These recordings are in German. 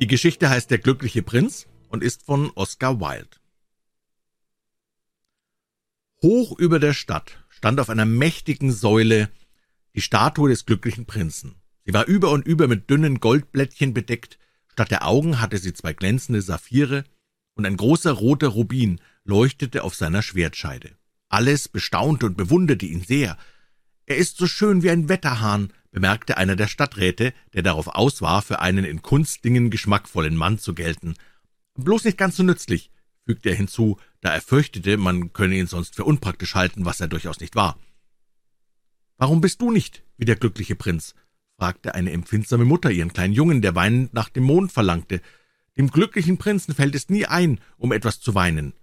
Die Geschichte heißt Der glückliche Prinz und ist von Oscar Wilde. Hoch über der Stadt stand auf einer mächtigen Säule die Statue des glücklichen Prinzen. Sie war über und über mit dünnen Goldblättchen bedeckt, statt der Augen hatte sie zwei glänzende Saphire, und ein großer roter Rubin leuchtete auf seiner Schwertscheide. Alles bestaunte und bewunderte ihn sehr. Er ist so schön wie ein Wetterhahn, bemerkte einer der Stadträte, der darauf aus war, für einen in Kunstdingen geschmackvollen Mann zu gelten. Bloß nicht ganz so nützlich, fügte er hinzu, da er fürchtete, man könne ihn sonst für unpraktisch halten, was er durchaus nicht war. Warum bist du nicht wie der glückliche Prinz? fragte eine empfindsame Mutter ihren kleinen Jungen, der weinend nach dem Mond verlangte. Dem glücklichen Prinzen fällt es nie ein, um etwas zu weinen.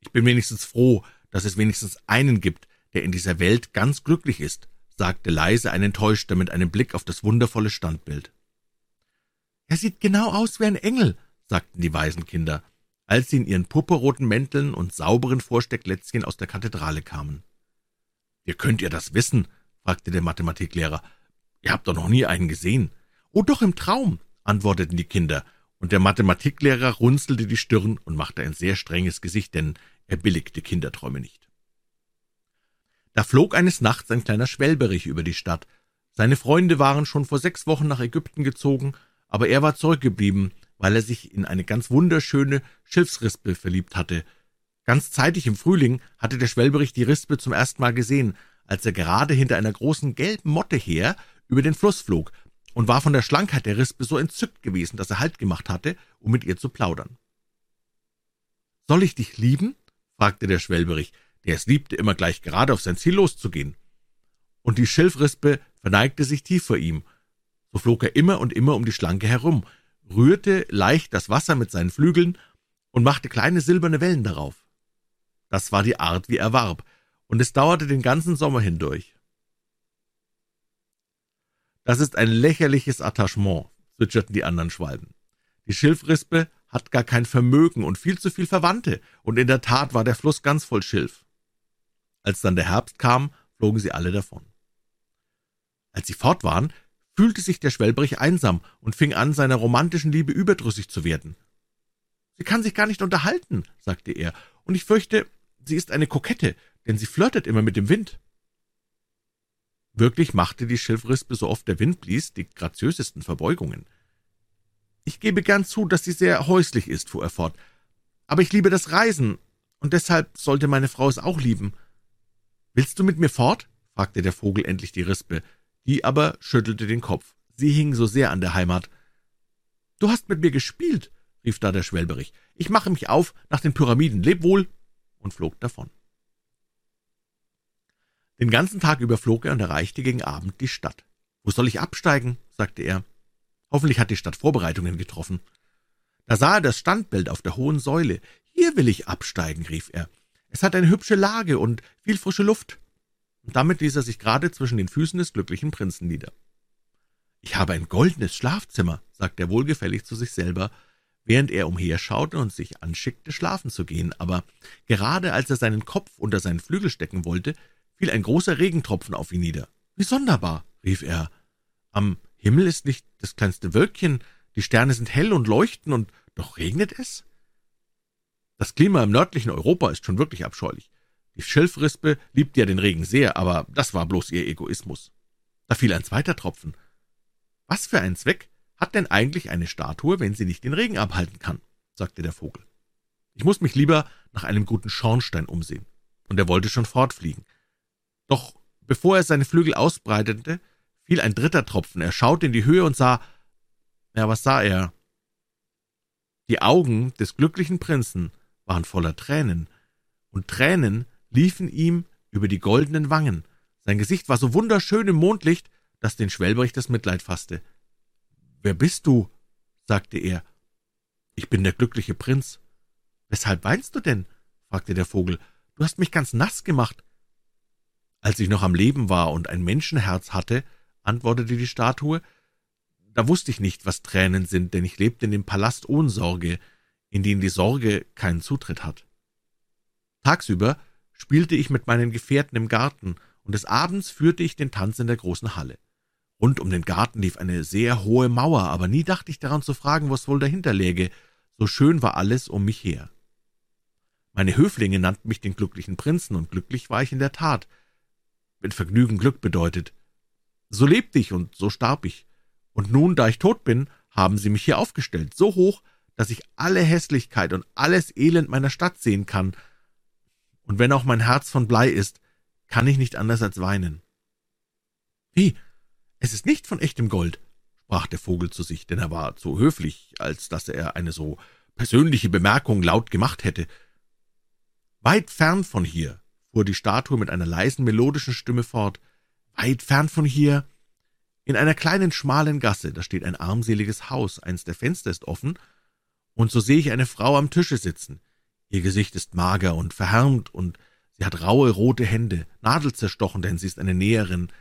Ich bin wenigstens froh, dass es wenigstens einen gibt, der in dieser Welt ganz glücklich ist, sagte leise ein Enttäuschter mit einem Blick auf das wundervolle Standbild. Er sieht genau aus wie ein Engel, sagten die Waisenkinder, als sie in ihren purpurroten Mänteln und sauberen Vorstecklätzchen aus der Kathedrale kamen. Wie könnt ihr das wissen? fragte der Mathematiklehrer. Ihr habt doch noch nie einen gesehen. Oh, doch im Traum, antworteten die Kinder, und der Mathematiklehrer runzelte die Stirn und machte ein sehr strenges Gesicht, denn er billigte Kinderträume nicht. Da flog eines Nachts ein kleiner Schwelberich über die Stadt. Seine Freunde waren schon vor sechs Wochen nach Ägypten gezogen, aber er war zurückgeblieben, weil er sich in eine ganz wunderschöne Schilfsrispe verliebt hatte. Ganz zeitig im Frühling hatte der Schwelberich die Rispe zum ersten Mal gesehen, als er gerade hinter einer großen gelben Motte her über den Fluss flog und war von der Schlankheit der Rispe so entzückt gewesen, dass er Halt gemacht hatte, um mit ihr zu plaudern. Soll ich dich lieben? fragte der Schwelberich, der es liebte, immer gleich gerade auf sein Ziel loszugehen. Und die Schilfrispe verneigte sich tief vor ihm. So flog er immer und immer um die Schlanke herum, rührte leicht das Wasser mit seinen Flügeln und machte kleine silberne Wellen darauf. Das war die Art, wie er warb, und es dauerte den ganzen Sommer hindurch. Das ist ein lächerliches Attachement, zwitscherten die anderen Schwalben. Die Schilfrispe hat gar kein Vermögen und viel zu viel Verwandte, und in der Tat war der Fluss ganz voll Schilf. Als dann der Herbst kam, flogen sie alle davon. Als sie fort waren, fühlte sich der Schwelbrich einsam und fing an, seiner romantischen Liebe überdrüssig zu werden. Sie kann sich gar nicht unterhalten, sagte er, und ich fürchte, sie ist eine Kokette, denn sie flirtet immer mit dem Wind. Wirklich machte die Schilfrispe, so oft der Wind blies, die graziösesten Verbeugungen. Ich gebe gern zu, dass sie sehr häuslich ist, fuhr er fort, aber ich liebe das Reisen, und deshalb sollte meine Frau es auch lieben. Willst du mit mir fort? fragte der Vogel endlich die Rispe, die aber schüttelte den Kopf. Sie hing so sehr an der Heimat. Du hast mit mir gespielt, rief da der Schwelberich. Ich mache mich auf nach den Pyramiden. Leb wohl! und flog davon. Den ganzen Tag über flog er und erreichte gegen Abend die Stadt. Wo soll ich absteigen? sagte er. Hoffentlich hat die Stadt Vorbereitungen getroffen. Da sah er das Standbild auf der hohen Säule. Hier will ich absteigen, rief er. Es hat eine hübsche Lage und viel frische Luft. Und damit ließ er sich gerade zwischen den Füßen des glücklichen Prinzen nieder. Ich habe ein goldenes Schlafzimmer, sagte er wohlgefällig zu sich selber, während er umherschaute und sich anschickte, schlafen zu gehen, aber gerade als er seinen Kopf unter seinen Flügel stecken wollte, fiel ein großer Regentropfen auf ihn nieder. Wie sonderbar, rief er. Am Himmel ist nicht das kleinste Wölkchen, die Sterne sind hell und leuchten, und doch regnet es? Das Klima im nördlichen Europa ist schon wirklich abscheulich. Die Schilfrispe liebte ja den Regen sehr, aber das war bloß ihr Egoismus. Da fiel ein zweiter Tropfen. Was für einen Zweck hat denn eigentlich eine Statue, wenn sie nicht den Regen abhalten kann? sagte der Vogel. Ich muss mich lieber nach einem guten Schornstein umsehen. Und er wollte schon fortfliegen. Doch bevor er seine Flügel ausbreitete, fiel ein dritter Tropfen. Er schaute in die Höhe und sah, ja, was sah er? Die Augen des glücklichen Prinzen waren voller Tränen, und Tränen liefen ihm über die goldenen Wangen. Sein Gesicht war so wunderschön im Mondlicht, dass den Schwelbrich das Mitleid fasste. Wer bist du? sagte er. Ich bin der glückliche Prinz. Weshalb weinst du denn? fragte der Vogel. Du hast mich ganz nass gemacht. Als ich noch am Leben war und ein Menschenherz hatte, antwortete die Statue, da wusste ich nicht, was Tränen sind, denn ich lebte in dem Palast ohne Sorge, in den die Sorge keinen Zutritt hat. Tagsüber spielte ich mit meinen Gefährten im Garten, und des Abends führte ich den Tanz in der großen Halle. Rund um den Garten lief eine sehr hohe Mauer, aber nie dachte ich daran zu fragen, was wohl dahinter läge. So schön war alles um mich her. Meine Höflinge nannten mich den glücklichen Prinzen, und glücklich war ich in der Tat, wenn Vergnügen Glück bedeutet. So lebte ich und so starb ich. Und nun, da ich tot bin, haben sie mich hier aufgestellt, so hoch, dass ich alle Hässlichkeit und alles Elend meiner Stadt sehen kann. Und wenn auch mein Herz von Blei ist, kann ich nicht anders als weinen. Wie? Es ist nicht von echtem Gold, sprach der Vogel zu sich, denn er war zu höflich, als dass er eine so persönliche Bemerkung laut gemacht hätte. Weit fern von hier, fuhr die Statue mit einer leisen, melodischen Stimme fort, weit fern von hier, in einer kleinen, schmalen Gasse, da steht ein armseliges Haus, eins der Fenster ist offen, und so sehe ich eine Frau am Tische sitzen. Ihr Gesicht ist mager und verhärmt, und sie hat raue, rote Hände, nadelzerstochen, denn sie ist eine Näherin.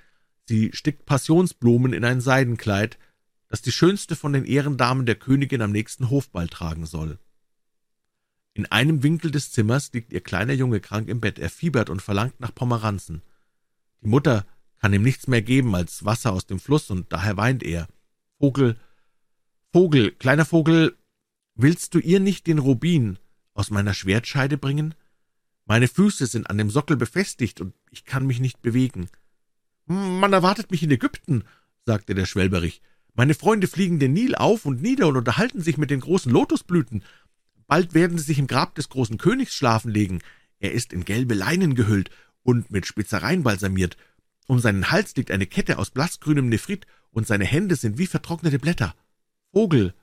Sie stickt Passionsblumen in ein Seidenkleid, das die schönste von den Ehrendamen der Königin am nächsten Hofball tragen soll. In einem Winkel des Zimmers liegt ihr kleiner Junge krank im Bett. Er fiebert und verlangt nach Pomeranzen. Die Mutter kann ihm nichts mehr geben als Wasser aus dem Fluss, und daher weint er. Vogel, Vogel, kleiner Vogel, willst du ihr nicht den Rubin aus meiner Schwertscheide bringen? Meine Füße sind an dem Sockel befestigt, und ich kann mich nicht bewegen. Man erwartet mich in Ägypten, sagte der Schwelberich. Meine Freunde fliegen den Nil auf und nieder und unterhalten sich mit den großen Lotusblüten. Bald werden sie sich im Grab des großen Königs schlafen legen. Er ist in gelbe Leinen gehüllt und mit Spitzereien balsamiert. Um seinen Hals liegt eine Kette aus blassgrünem Nephrit, und seine Hände sind wie vertrocknete Blätter. Vogel,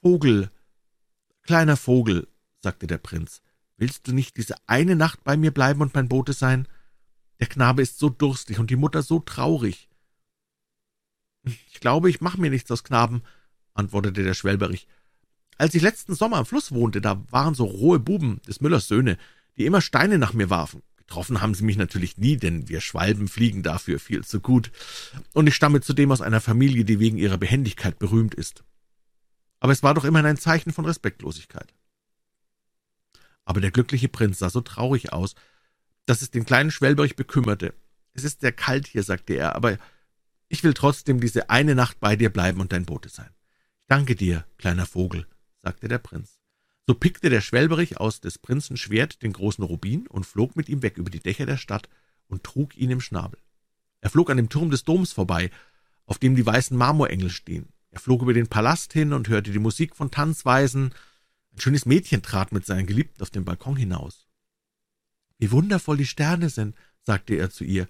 Vogel, kleiner Vogel, sagte der Prinz, willst du nicht diese eine Nacht bei mir bleiben und mein Bote sein? Der Knabe ist so durstig und die Mutter so traurig. Ich glaube, ich mache mir nichts aus Knaben, antwortete der Schwelberich. Als ich letzten Sommer am Fluss wohnte, da waren so rohe Buben des Müllers Söhne, die immer Steine nach mir warfen. Getroffen haben sie mich natürlich nie, denn wir Schwalben fliegen dafür viel zu gut. Und ich stamme zudem aus einer Familie, die wegen ihrer Behendigkeit berühmt ist. Aber es war doch immerhin ein Zeichen von Respektlosigkeit. Aber der glückliche Prinz sah so traurig aus, dass es den kleinen Schwelberich bekümmerte. Es ist sehr kalt hier, sagte er, aber ich will trotzdem diese eine Nacht bei dir bleiben und dein Bote sein. Ich danke dir, kleiner Vogel, sagte der Prinz. So pickte der Schwelberich aus des Prinzen Schwert den großen Rubin und flog mit ihm weg über die Dächer der Stadt und trug ihn im Schnabel. Er flog an dem Turm des Doms vorbei, auf dem die weißen Marmorengel stehen. Er flog über den Palast hin und hörte die Musik von Tanzweisen. Ein schönes Mädchen trat mit seinen Geliebten auf den Balkon hinaus. Wie wundervoll die Sterne sind, sagte er zu ihr,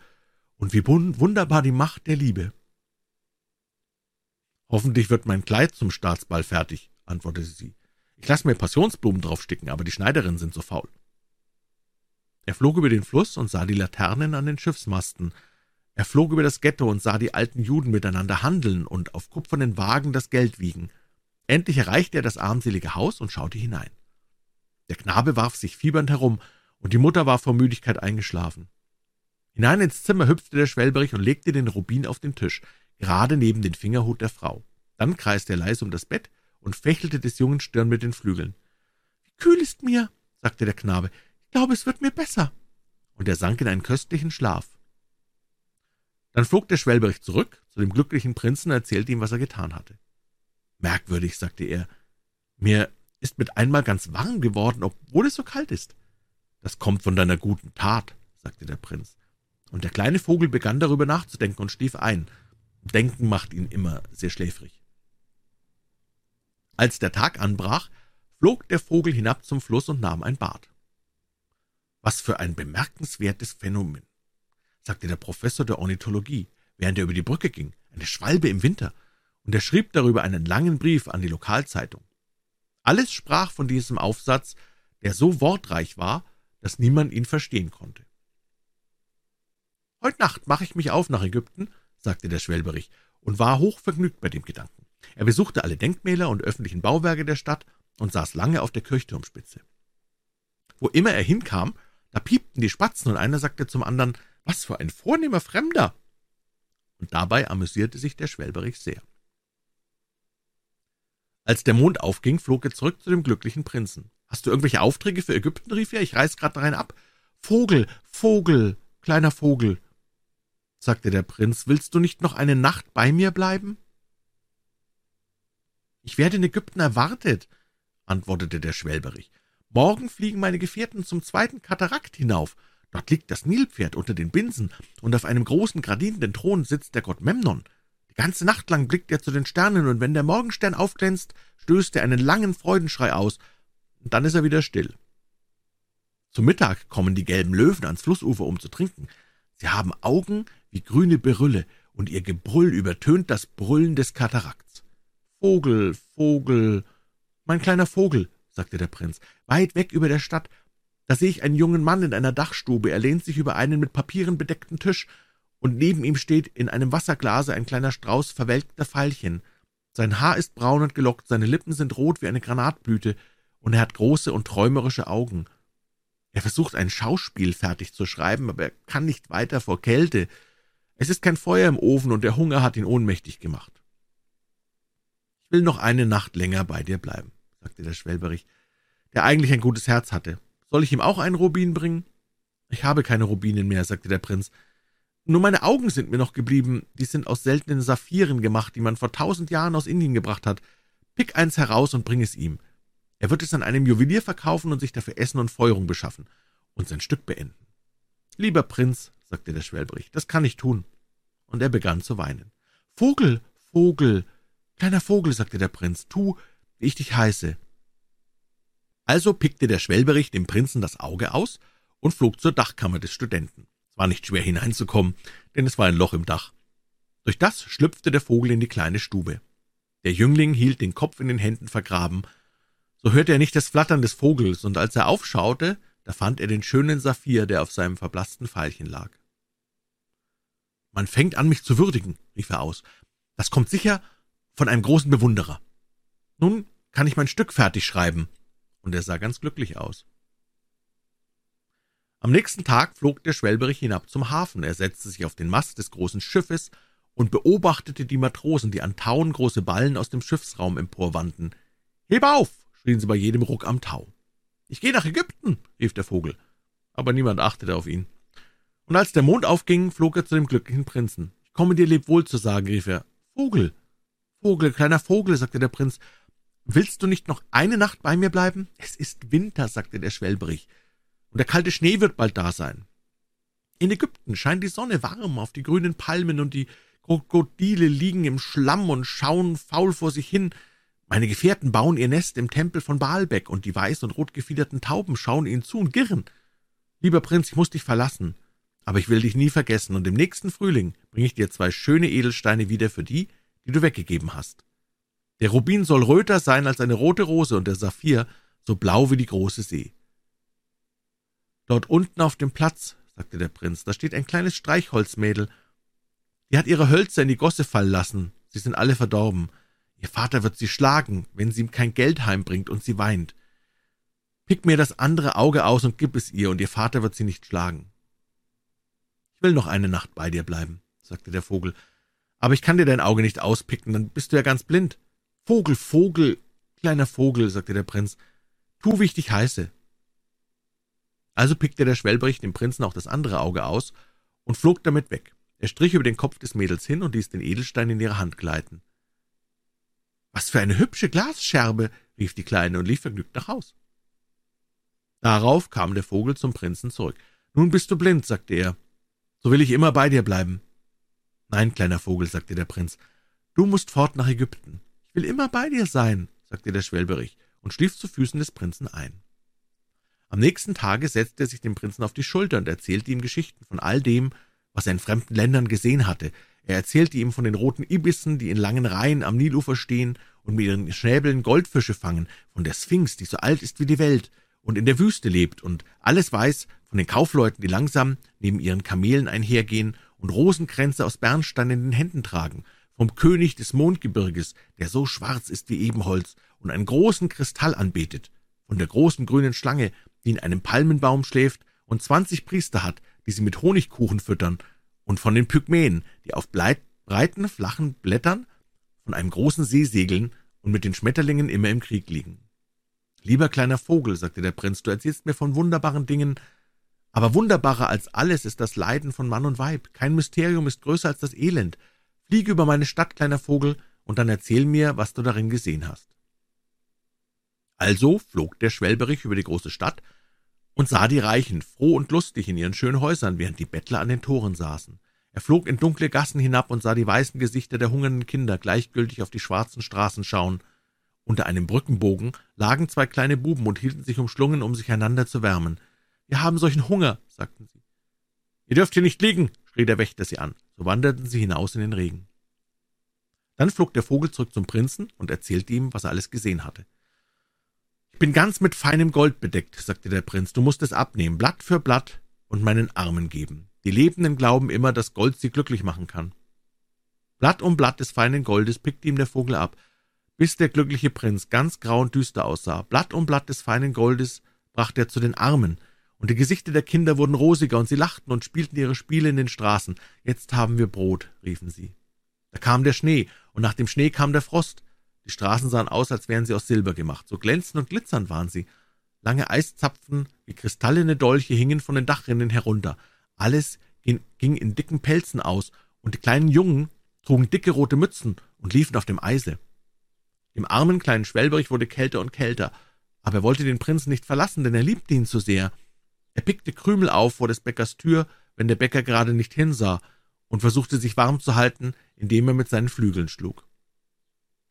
und wie wunderbar die Macht der Liebe. Hoffentlich wird mein Kleid zum Staatsball fertig, antwortete sie. Ich lasse mir Passionsblumen draufsticken, aber die Schneiderinnen sind so faul. Er flog über den Fluss und sah die Laternen an den Schiffsmasten. Er flog über das Ghetto und sah die alten Juden miteinander handeln und auf kupfernen Wagen das Geld wiegen. Endlich erreichte er das armselige Haus und schaute hinein. Der Knabe warf sich fiebernd herum, und die Mutter war vor Müdigkeit eingeschlafen. Hinein ins Zimmer hüpfte der Schwelberich und legte den Rubin auf den Tisch, gerade neben den Fingerhut der Frau. Dann kreiste er leise um das Bett und fächelte des Jungen Stirn mit den Flügeln. »Wie kühl ist mir«, sagte der Knabe, »ich glaube, es wird mir besser.« Und er sank in einen köstlichen Schlaf. Dann flog der Schwelberich zurück zu dem glücklichen Prinzen und erzählte ihm, was er getan hatte. »Merkwürdig«, sagte er, »mir ist mit einmal ganz warm geworden, obwohl es so kalt ist.« »Das kommt von deiner guten Tat«, sagte der Prinz. Und der kleine Vogel begann darüber nachzudenken und schlief ein. Denken macht ihn immer sehr schläfrig. Als der Tag anbrach, flog der Vogel hinab zum Fluss und nahm ein Bad. Was für ein bemerkenswertes Phänomen, sagte der Professor der Ornithologie, während er über die Brücke ging, eine Schwalbe im Winter, und er schrieb darüber einen langen Brief an die Lokalzeitung. Alles sprach von diesem Aufsatz, der so wortreich war, dass niemand ihn verstehen konnte. Heut Nacht mache ich mich auf nach Ägypten, sagte der Schwelberich, und war hochvergnügt bei dem Gedanken. Er besuchte alle Denkmäler und öffentlichen Bauwerke der Stadt und saß lange auf der Kirchturmspitze. Wo immer er hinkam, da piepten die Spatzen und einer sagte zum anderen, was für ein vornehmer Fremder! Und dabei amüsierte sich der Schwelberich sehr. Als der Mond aufging, flog er zurück zu dem glücklichen Prinzen. Hast du irgendwelche Aufträge für Ägypten? rief er. Ich reiß grad rein ab. Vogel, Vogel, kleiner Vogel. sagte der Prinz, willst du nicht noch eine Nacht bei mir bleiben? Ich werde in Ägypten erwartet, antwortete der Schwelberich. Morgen fliegen meine Gefährten zum zweiten Katarakt hinauf. Dort liegt das Nilpferd unter den Binsen, und auf einem großen gradierenden Thron sitzt der Gott Memnon. Die ganze Nacht lang blickt er zu den Sternen, und wenn der Morgenstern aufglänzt, stößt er einen langen Freudenschrei aus, und dann ist er wieder still. Zum Mittag kommen die gelben Löwen ans Flussufer, um zu trinken. Sie haben Augen wie grüne Berylle, und ihr Gebrüll übertönt das Brüllen des Katarakts. Vogel, Vogel, mein kleiner Vogel, sagte der Prinz, weit weg über der Stadt, da sehe ich einen jungen Mann in einer Dachstube, er lehnt sich über einen mit Papieren bedeckten Tisch, und neben ihm steht in einem Wasserglase ein kleiner Strauß verwelkter Veilchen. Sein Haar ist braun und gelockt, seine Lippen sind rot wie eine Granatblüte, und er hat große und träumerische Augen. Er versucht ein Schauspiel fertig zu schreiben, aber er kann nicht weiter vor Kälte. Es ist kein Feuer im Ofen, und der Hunger hat ihn ohnmächtig gemacht. Ich will noch eine Nacht länger bei dir bleiben, sagte der Schwelberich, der eigentlich ein gutes Herz hatte. Soll ich ihm auch einen Rubin bringen? Ich habe keine Rubinen mehr, sagte der Prinz. Nur meine Augen sind mir noch geblieben, die sind aus seltenen Saphiren gemacht, die man vor tausend Jahren aus Indien gebracht hat. Pick eins heraus und bring es ihm. Er wird es an einem Juwelier verkaufen und sich dafür Essen und Feuerung beschaffen und sein Stück beenden. Lieber Prinz, sagte der Schwelbrich, das kann ich tun. Und er begann zu weinen. Vogel, Vogel, kleiner Vogel, sagte der Prinz, tu, wie ich dich heiße. Also pickte der Schwelberich dem Prinzen das Auge aus und flog zur Dachkammer des Studenten. Es war nicht schwer hineinzukommen, denn es war ein Loch im Dach. Durch das schlüpfte der Vogel in die kleine Stube. Der Jüngling hielt den Kopf in den Händen vergraben, so hörte er nicht das Flattern des Vogels, und als er aufschaute, da fand er den schönen Saphir, der auf seinem verblassten Pfeilchen lag. Man fängt an, mich zu würdigen, rief er aus. Das kommt sicher von einem großen Bewunderer. Nun kann ich mein Stück fertig schreiben. Und er sah ganz glücklich aus. Am nächsten Tag flog der Schwelberich hinab zum Hafen. Er setzte sich auf den Mast des großen Schiffes und beobachtete die Matrosen, die an Tauen große Ballen aus dem Schiffsraum emporwandten. Heb auf! schrien sie bei jedem Ruck am Tau. Ich gehe nach Ägypten, rief der Vogel, aber niemand achtete auf ihn. Und als der Mond aufging, flog er zu dem glücklichen Prinzen. Ich komme dir lebwohl zu sagen, rief er. Vogel, Vogel, kleiner Vogel, sagte der Prinz, willst du nicht noch eine Nacht bei mir bleiben? Es ist Winter, sagte der Schwelberich, und der kalte Schnee wird bald da sein. In Ägypten scheint die Sonne warm auf die grünen Palmen, und die Krokodile liegen im Schlamm und schauen faul vor sich hin, meine Gefährten bauen ihr Nest im Tempel von Baalbeck, und die weiß und rotgefiederten Tauben schauen ihnen zu und girren. Lieber Prinz, ich muss dich verlassen, aber ich will dich nie vergessen, und im nächsten Frühling bringe ich dir zwei schöne Edelsteine wieder für die, die du weggegeben hast. Der Rubin soll röter sein als eine rote Rose und der Saphir so blau wie die große See. Dort unten auf dem Platz, sagte der Prinz, da steht ein kleines Streichholzmädel. Die hat ihre Hölzer in die Gosse fallen lassen, sie sind alle verdorben. Ihr Vater wird sie schlagen, wenn sie ihm kein Geld heimbringt und sie weint. Pick mir das andere Auge aus und gib es ihr, und ihr Vater wird sie nicht schlagen. Ich will noch eine Nacht bei dir bleiben, sagte der Vogel, aber ich kann dir dein Auge nicht auspicken, dann bist du ja ganz blind. Vogel, Vogel, kleiner Vogel, sagte der Prinz, tu, wie ich dich heiße. Also pickte der Schwelbrich dem Prinzen auch das andere Auge aus und flog damit weg. Er strich über den Kopf des Mädels hin und ließ den Edelstein in ihre Hand gleiten. Was für eine hübsche Glasscherbe, rief die Kleine und lief vergnügt nach Haus. Darauf kam der Vogel zum Prinzen zurück. Nun bist du blind, sagte er. So will ich immer bei dir bleiben. Nein, kleiner Vogel, sagte der Prinz, du musst fort nach Ägypten. Ich will immer bei dir sein, sagte der Schwelberich und schlief zu Füßen des Prinzen ein. Am nächsten Tage setzte er sich dem Prinzen auf die Schulter und erzählte ihm Geschichten von all dem, was er in fremden Ländern gesehen hatte, er erzählte ihm von den roten Ibissen, die in langen Reihen am Nilufer stehen und mit ihren Schnäbeln Goldfische fangen, von der Sphinx, die so alt ist wie die Welt und in der Wüste lebt und alles weiß, von den Kaufleuten, die langsam neben ihren Kamelen einhergehen und Rosenkränze aus Bernstein in den Händen tragen, vom König des Mondgebirges, der so schwarz ist wie Ebenholz und einen großen Kristall anbetet, von der großen grünen Schlange, die in einem Palmenbaum schläft und zwanzig Priester hat, die sie mit Honigkuchen füttern, und von den Pygmäen, die auf breiten, flachen Blättern von einem großen See segeln und mit den Schmetterlingen immer im Krieg liegen. Lieber kleiner Vogel, sagte der Prinz, du erzählst mir von wunderbaren Dingen, Aber wunderbarer als alles ist das Leiden von Mann und Weib. Kein Mysterium ist größer als das Elend. Fliege über meine Stadt, kleiner Vogel, und dann erzähl mir, was du darin gesehen hast. Also flog der Schwelberich über die große Stadt und sah die Reichen froh und lustig in ihren schönen Häusern, während die Bettler an den Toren saßen. Er flog in dunkle Gassen hinab und sah die weißen Gesichter der hungernden Kinder gleichgültig auf die schwarzen Straßen schauen. Unter einem Brückenbogen lagen zwei kleine Buben und hielten sich umschlungen, um sich einander zu wärmen. Wir haben solchen Hunger, sagten sie. Ihr dürft hier nicht liegen, schrie der Wächter sie an. So wanderten sie hinaus in den Regen. Dann flog der Vogel zurück zum Prinzen und erzählte ihm, was er alles gesehen hatte. Ich bin ganz mit feinem Gold bedeckt, sagte der Prinz. Du musst es abnehmen, Blatt für Blatt, und meinen Armen geben. Die Lebenden glauben immer, dass Gold sie glücklich machen kann. Blatt um Blatt des feinen Goldes pickte ihm der Vogel ab, bis der glückliche Prinz ganz grau und düster aussah. Blatt um Blatt des feinen Goldes brachte er zu den Armen, und die Gesichter der Kinder wurden rosiger, und sie lachten und spielten ihre Spiele in den Straßen. Jetzt haben wir Brot, riefen sie. Da kam der Schnee, und nach dem Schnee kam der Frost. Die Straßen sahen aus, als wären sie aus Silber gemacht. So glänzend und glitzernd waren sie. Lange Eiszapfen wie kristallene Dolche hingen von den Dachrinnen herunter. Alles ging in dicken Pelzen aus, und die kleinen Jungen trugen dicke rote Mützen und liefen auf dem Eise. Dem armen kleinen Schwelberich wurde kälter und kälter, aber er wollte den Prinzen nicht verlassen, denn er liebte ihn zu sehr. Er pickte Krümel auf vor des Bäckers Tür, wenn der Bäcker gerade nicht hinsah, und versuchte sich warm zu halten, indem er mit seinen Flügeln schlug.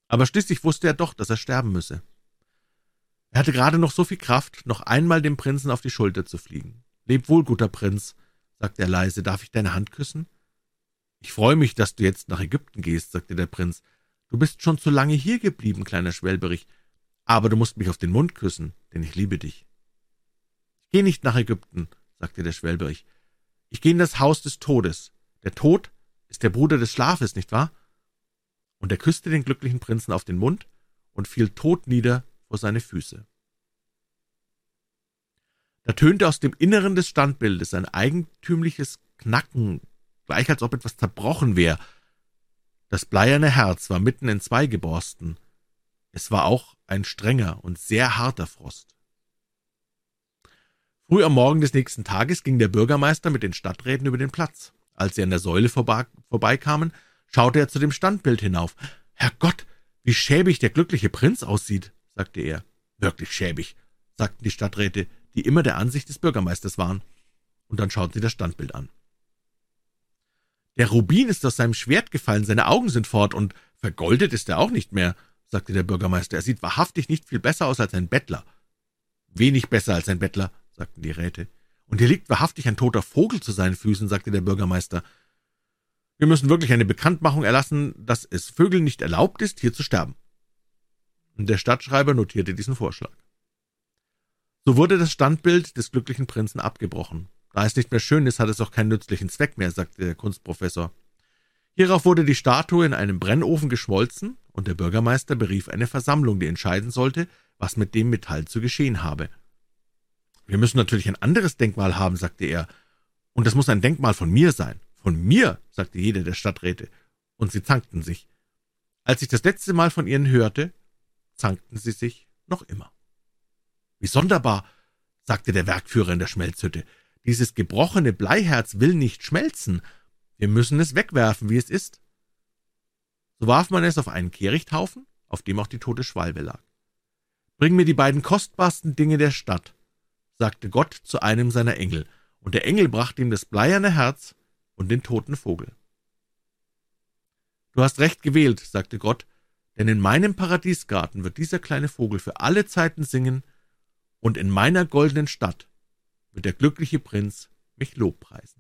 Aber schließlich wusste er doch, dass er sterben müsse. Er hatte gerade noch so viel Kraft, noch einmal dem Prinzen auf die Schulter zu fliegen. Leb wohl, guter Prinz, sagte er leise, darf ich deine Hand küssen? Ich freue mich, dass du jetzt nach Ägypten gehst, sagte der Prinz. Du bist schon zu lange hier geblieben, kleiner Schwelberich, aber du musst mich auf den Mund küssen, denn ich liebe dich. Gehe nicht nach Ägypten, sagte der Schwelberich. Ich gehe in das Haus des Todes. Der Tod ist der Bruder des Schlafes, nicht wahr? Und er küsste den glücklichen Prinzen auf den Mund und fiel tot nieder vor seine Füße. Da tönte aus dem Inneren des Standbildes ein eigentümliches Knacken, gleich als ob etwas zerbrochen wäre. Das bleierne Herz war mitten in zwei geborsten. Es war auch ein strenger und sehr harter Frost. Früh am Morgen des nächsten Tages ging der Bürgermeister mit den Stadträten über den Platz. Als sie an der Säule vorbeikamen, schaute er zu dem Standbild hinauf. Herrgott, wie schäbig der glückliche Prinz aussieht, sagte er. Wirklich schäbig, sagten die Stadträte, die immer der Ansicht des Bürgermeisters waren. Und dann schauten sie das Standbild an. Der Rubin ist aus seinem Schwert gefallen, seine Augen sind fort, und vergoldet ist er auch nicht mehr, sagte der Bürgermeister. Er sieht wahrhaftig nicht viel besser aus als ein Bettler. Wenig besser als ein Bettler, sagten die Räte. Und hier liegt wahrhaftig ein toter Vogel zu seinen Füßen, sagte der Bürgermeister. Wir müssen wirklich eine Bekanntmachung erlassen, dass es Vögeln nicht erlaubt ist, hier zu sterben. Und der Stadtschreiber notierte diesen Vorschlag. So wurde das Standbild des glücklichen Prinzen abgebrochen. Da es nicht mehr schön ist, hat es auch keinen nützlichen Zweck mehr, sagte der Kunstprofessor. Hierauf wurde die Statue in einem Brennofen geschmolzen, und der Bürgermeister berief eine Versammlung, die entscheiden sollte, was mit dem Metall zu geschehen habe. Wir müssen natürlich ein anderes Denkmal haben, sagte er, und es muss ein Denkmal von mir sein. Von mir, sagte jeder der Stadträte, und sie zankten sich. Als ich das letzte Mal von ihnen hörte, zankten sie sich noch immer. Wie sonderbar, sagte der Werkführer in der Schmelzhütte. Dieses gebrochene Bleiherz will nicht schmelzen. Wir müssen es wegwerfen, wie es ist. So warf man es auf einen Kehrichthaufen, auf dem auch die tote Schwalbe lag. Bring mir die beiden kostbarsten Dinge der Stadt, sagte Gott zu einem seiner Engel, und der Engel brachte ihm das bleierne Herz und den toten Vogel. Du hast recht gewählt, sagte Gott, denn in meinem Paradiesgarten wird dieser kleine Vogel für alle Zeiten singen, und in meiner goldenen Stadt wird der glückliche Prinz mich lobpreisen.